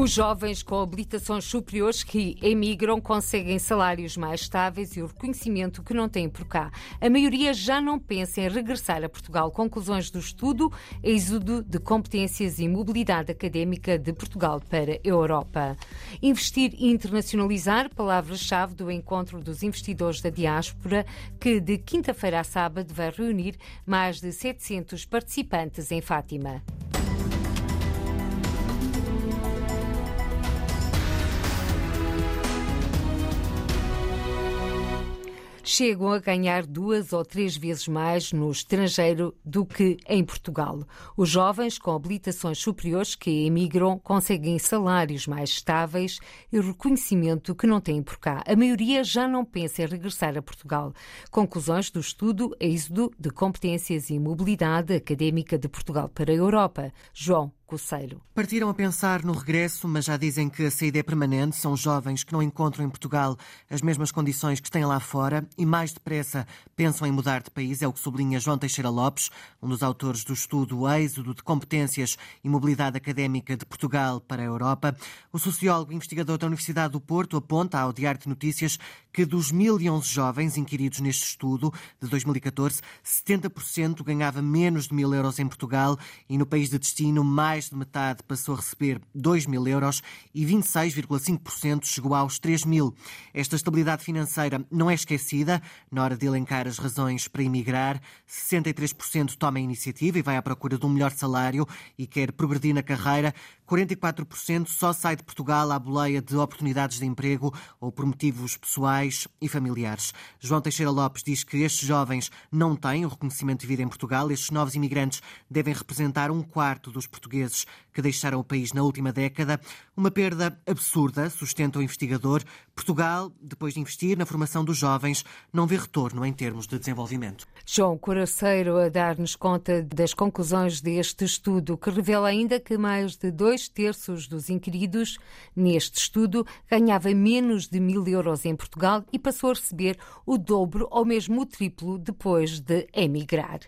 Os jovens com habilitações superiores que emigram conseguem salários mais estáveis e o reconhecimento que não têm por cá. A maioria já não pensa em regressar a Portugal. Conclusões do estudo Êxodo de Competências e Mobilidade Académica de Portugal para a Europa. Investir e internacionalizar, palavra-chave do encontro dos investidores da diáspora, que de quinta-feira a sábado vai reunir mais de 700 participantes em Fátima. Chegam a ganhar duas ou três vezes mais no estrangeiro do que em Portugal. Os jovens com habilitações superiores que emigram conseguem salários mais estáveis e reconhecimento que não têm por cá. A maioria já não pensa em regressar a Portugal. Conclusões do estudo Êxodo de Competências e Mobilidade Académica de Portugal para a Europa. João Coceiro. Partiram a pensar no regresso, mas já dizem que a saída é permanente. São jovens que não encontram em Portugal as mesmas condições que têm lá fora e mais depressa pensam em mudar de país. É o que sublinha João Teixeira Lopes, um dos autores do estudo Êxodo de Competências e Mobilidade Académica de Portugal para a Europa. O sociólogo e investigador da Universidade do Porto aponta ao Diário de Notícias que dos 1.011 jovens inquiridos neste estudo de 2014, 70% ganhava menos de mil euros em Portugal e no país de destino mais mais de metade passou a receber 2 mil euros e 26,5% chegou aos 3 mil. Esta estabilidade financeira não é esquecida na hora de elencar as razões para emigrar. 63% toma a iniciativa e vai à procura de um melhor salário e quer progredir na carreira. 44% só sai de Portugal à boleia de oportunidades de emprego ou por motivos pessoais e familiares. João Teixeira Lopes diz que estes jovens não têm o reconhecimento de vida em Portugal. Estes novos imigrantes devem representar um quarto dos portugueses que deixaram o país na última década. Uma perda absurda, sustenta o investigador. Portugal, depois de investir na formação dos jovens, não vê retorno em termos de desenvolvimento. João Coraceiro a dar-nos conta das conclusões deste estudo, que revela ainda que mais de dois terços dos inquiridos neste estudo ganhava menos de mil euros em Portugal e passou a receber o dobro ou mesmo o triplo depois de emigrar.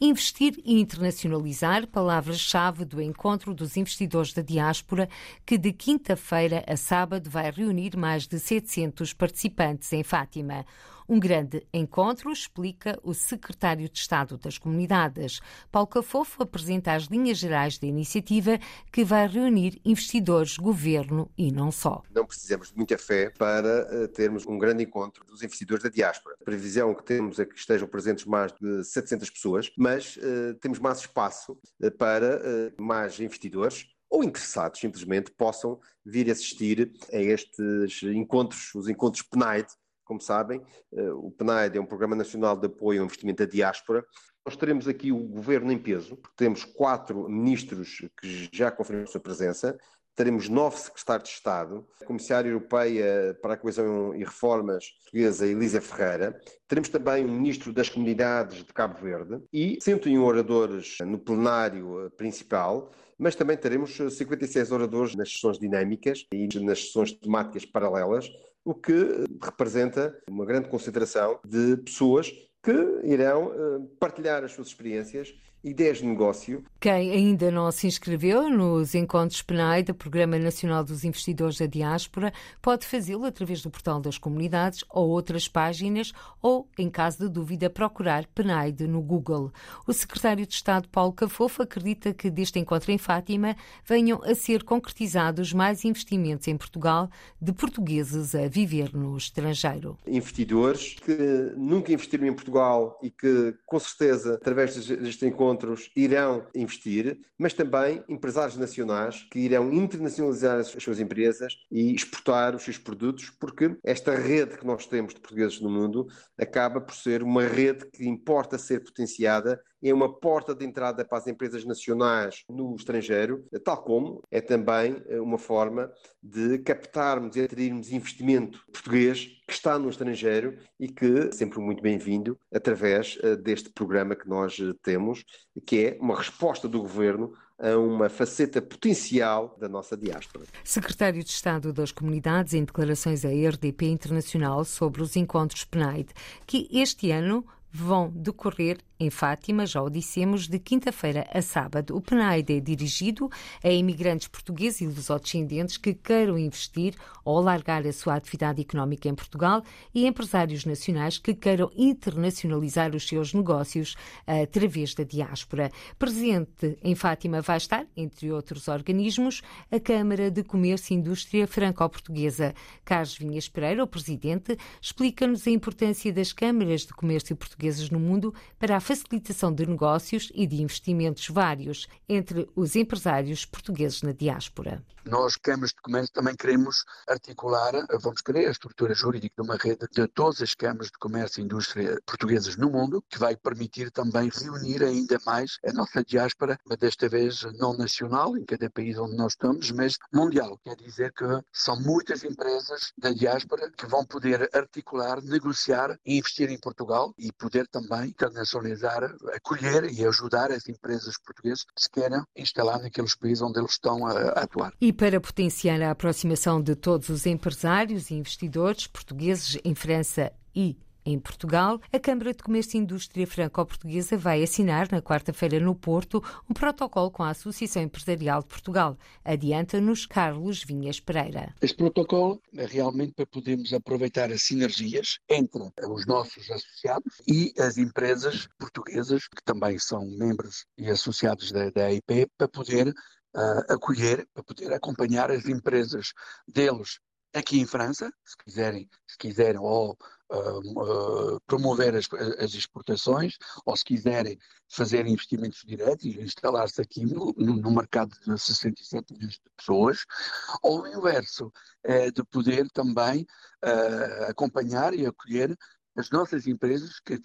Investir e internacionalizar, palavras-chave do encontro dos investidores da diáspora, que de quinta-feira a sábado vai reunir mais de 700 participantes em Fátima. Um grande encontro, explica o secretário de Estado das Comunidades. Paulo Cafofo apresenta as linhas gerais da iniciativa que vai reunir investidores, governo e não só. Não precisamos de muita fé para eh, termos um grande encontro dos investidores da diáspora. A previsão que temos é que estejam presentes mais de 700 pessoas, mas uh, temos mais espaço uh, para uh, mais investidores ou interessados simplesmente possam vir assistir a estes encontros, os encontros PNAID, como sabem, eh, o PNAD é um Programa Nacional de Apoio ao Investimento da Diáspora. Nós teremos aqui o governo em peso, temos quatro ministros que já confirmaram a sua presença, teremos nove secretários de Estado, a Comissária Europeia para a Coesão e Reformas portuguesa, Elisa Ferreira, teremos também o Ministro das Comunidades de Cabo Verde e 101 oradores no plenário principal, mas também teremos 56 oradores nas sessões dinâmicas e nas sessões temáticas paralelas, o que representa uma grande concentração de pessoas que irão eh, partilhar as suas experiências ideias de negócio. Quem ainda não se inscreveu nos encontros PNAE do Programa Nacional dos Investidores da Diáspora pode fazê-lo através do portal das comunidades ou outras páginas ou, em caso de dúvida, procurar PNAID no Google. O secretário de Estado Paulo Cafofo acredita que deste encontro em Fátima venham a ser concretizados mais investimentos em Portugal de portugueses a viver no estrangeiro. Investidores que nunca investiram em Portugal e que, com certeza, através deste encontro encontros irão investir, mas também empresários nacionais que irão internacionalizar as suas empresas e exportar os seus produtos, porque esta rede que nós temos de portugueses no mundo acaba por ser uma rede que importa ser potenciada é uma porta de entrada para as empresas nacionais no estrangeiro, tal como é também eh, uma forma de captarmos e atrairmos investimento português que está no estrangeiro e que sempre muito bem-vindo através eh, deste programa que nós eh, temos, que é uma resposta do governo a uma faceta potencial da nossa diáspora. Secretário de Estado das Comunidades, em declarações à RDP Internacional sobre os encontros PNAID, que este ano vão decorrer em Fátima, já o dissemos, de quinta-feira a sábado. O PNAID é dirigido a imigrantes portugueses e lusodescendentes que queiram investir ou alargar a sua atividade económica em Portugal e empresários nacionais que queiram internacionalizar os seus negócios através da diáspora. Presente em Fátima vai estar, entre outros organismos, a Câmara de Comércio e Indústria Franco-Portuguesa. Carlos Vinhas Pereira, o presidente, explica-nos a importância das câmaras de comércio portuguesas no mundo para a facilitação de negócios e de investimentos vários entre os empresários portugueses na diáspora. Nós, câmaras de comércio, também queremos articular, vamos querer, a estrutura jurídica de uma rede de todas as câmaras de comércio e indústria portuguesas no mundo, que vai permitir também reunir ainda mais a nossa diáspora, mas desta vez não nacional, em cada país onde nós estamos, mas mundial. Quer dizer que são muitas empresas da diáspora que vão poder articular, negociar e investir em Portugal e poder também internacionalizar, acolher e ajudar as empresas portuguesas que se queiram instalar naqueles países onde eles estão a, atuar. E para potenciar a aproximação de todos os empresários e investidores portugueses em França e em Portugal, a Câmara de Comércio e Indústria Franco-Portuguesa vai assinar, na quarta-feira no Porto, um protocolo com a Associação Empresarial de Portugal. Adianta-nos Carlos Vinhas Pereira. Este protocolo é realmente para podermos aproveitar as sinergias entre os nossos associados e as empresas portuguesas, que também são membros e associados da, da EIP, para poder uh, acolher, para poder acompanhar as empresas deles aqui em França, se quiserem, se quiserem ou uh, uh, promover as, as, exportações, ou se quiserem fazer investimentos diretos e instalar-se aqui no, no, mercado de 67 milhões de pessoas, ou o inverso, é de poder também uh, acompanhar e acolher as nossas empresas que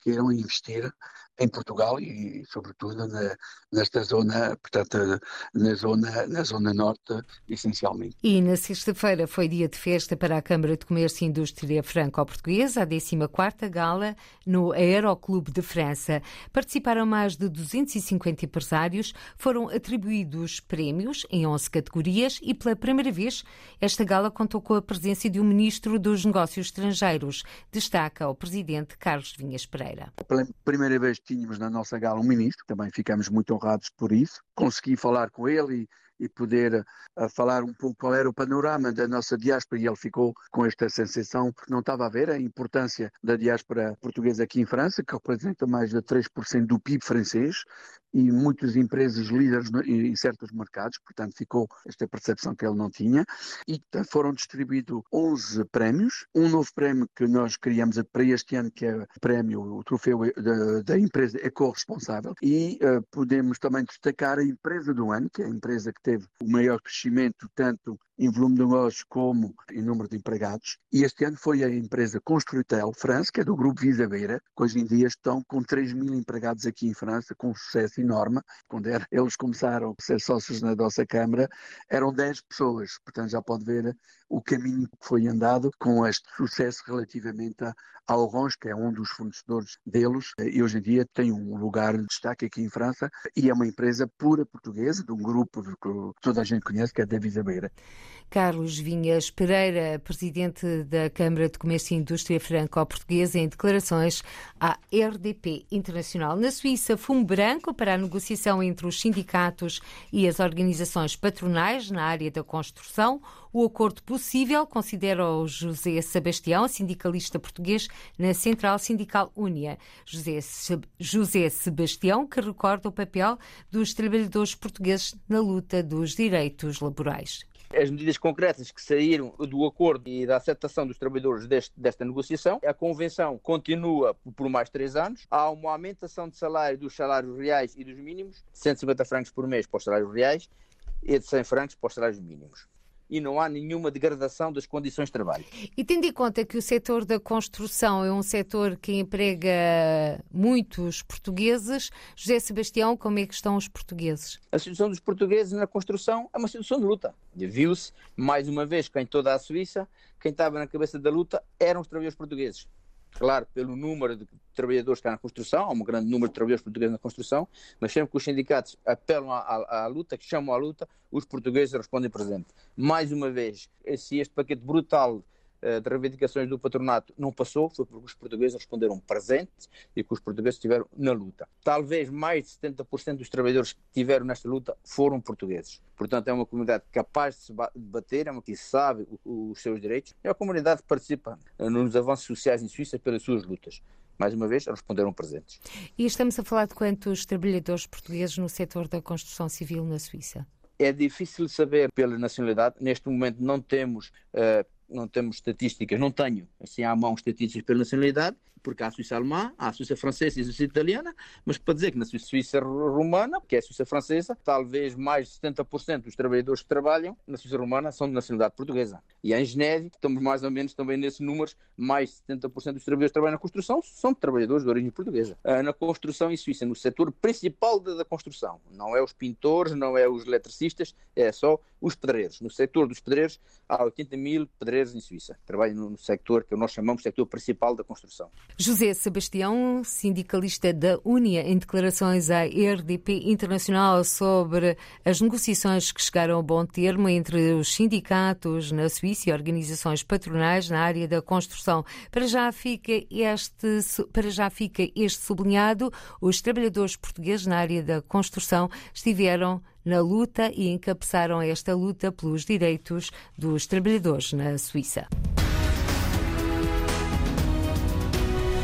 queiram investir em Portugal e, sobretudo, na, nesta zona, portanto, na zona, na zona norte, essencialmente. E na sexta-feira foi dia de festa para a Câmara de Comércio e Indústria Franco-Portuguesa, a 14ª Gala no Aeroclube de França. Participaram mais de 250 empresários, foram atribuídos prémios em 11 categorias e, pela primeira vez, esta gala contou com a presença de um ministro dos Negócios Estrangeiros. Destaca o presidente Carlos Vinhas Pereira. Pela primeira vez tínhamos na nossa gala um ministro, também ficamos muito honrados por isso. Consegui falar com ele e e poder uh, falar um pouco qual era o panorama da nossa diáspora e ele ficou com esta sensação que não estava a ver a importância da diáspora portuguesa aqui em França, que representa mais de 3% do PIB francês e muitas empresas líderes em certos mercados, portanto ficou esta percepção que ele não tinha. E foram distribuídos 11 prémios, um novo prémio que nós criamos para este ano que é o prémio, o troféu da, da empresa eco-responsável e uh, podemos também destacar a empresa do ano, que é a empresa que teve o maior crescimento tanto em volume de negócios como em número de empregados. E este ano foi a empresa Construitel France, que é do grupo Visa Beira, que hoje em dia estão com 3 mil empregados aqui em França, com um sucesso enorme. Quando era, eles começaram a ser sócios na nossa Câmara, eram 10 pessoas. Portanto, já pode ver o caminho que foi andado com este sucesso relativamente a Orange, que é um dos fornecedores deles, e hoje em dia tem um lugar de destaque aqui em França, e é uma empresa pura portuguesa, de um grupo que toda a gente conhece, que é da Visa Beira. Carlos Vinhas Pereira, presidente da Câmara de Comércio e Indústria Franco-Portuguesa, em declarações à RDP Internacional. Na Suíça, fumo branco para a negociação entre os sindicatos e as organizações patronais na área da construção. O acordo possível, considera o José Sebastião, sindicalista português na Central Sindical Únia. José, José Sebastião, que recorda o papel dos trabalhadores portugueses na luta dos direitos laborais as medidas concretas que saíram do acordo e da aceitação dos trabalhadores deste, desta negociação. A convenção continua por mais três anos. Há uma aumentação de salário dos salários reais e dos mínimos, 150 francos por mês para os salários reais e de 100 francos para os salários mínimos e não há nenhuma degradação das condições de trabalho. E tendo em conta que o setor da construção é um setor que emprega muitos portugueses, José Sebastião, como é que estão os portugueses? A situação dos portugueses na construção é uma situação de luta. Viu-se, mais uma vez, que em toda a Suíça, quem estava na cabeça da luta eram os trabalhadores portugueses claro, pelo número de trabalhadores que há na construção, há um grande número de trabalhadores portugueses na construção, mas sempre que os sindicatos apelam à, à, à luta, que chamam à luta, os portugueses respondem presente. Mais uma vez, se este paquete brutal de reivindicações do patronato não passou, foi porque os portugueses responderam presentes e que os portugueses estiveram na luta. Talvez mais de 70% dos trabalhadores que estiveram nesta luta foram portugueses. Portanto, é uma comunidade capaz de se bater, é uma que sabe os seus direitos, é uma comunidade que participa nos avanços sociais em Suíça pelas suas lutas mais uma vez, responderam presentes. E estamos a falar de quantos trabalhadores portugueses no setor da construção civil na Suíça? É difícil saber pela nacionalidade. Neste momento não temos, uh, não temos estatísticas, não tenho assim à mão estatísticas pela nacionalidade, porque há a Suíça alemã, há a Suíça francesa e a Suíça italiana, mas para dizer que na Suíça romana, que é a Suíça francesa, talvez mais de 70% dos trabalhadores que trabalham na Suíça romana são de nacionalidade portuguesa. E em Geneve, estamos mais ou menos também nesses números, mais de 70% dos trabalhadores que trabalham na construção são trabalhadores de origem portuguesa. Ah, na construção em Suíça, no setor principal da construção, não é os pintores, não é os eletricistas, é só os pedreiros. No setor dos pedreiros, há 80 mil pedreiros em Suíça. Trabalham no setor que nós chamamos de setor principal da construção. José Sebastião, sindicalista da Unia, em declarações à RDP Internacional sobre as negociações que chegaram a bom termo entre os sindicatos na Suíça e organizações patronais na área da construção. Para já fica este, para já fica este sublinhado, os trabalhadores portugueses na área da construção estiveram na luta e encabeçaram esta luta pelos direitos dos trabalhadores na Suíça.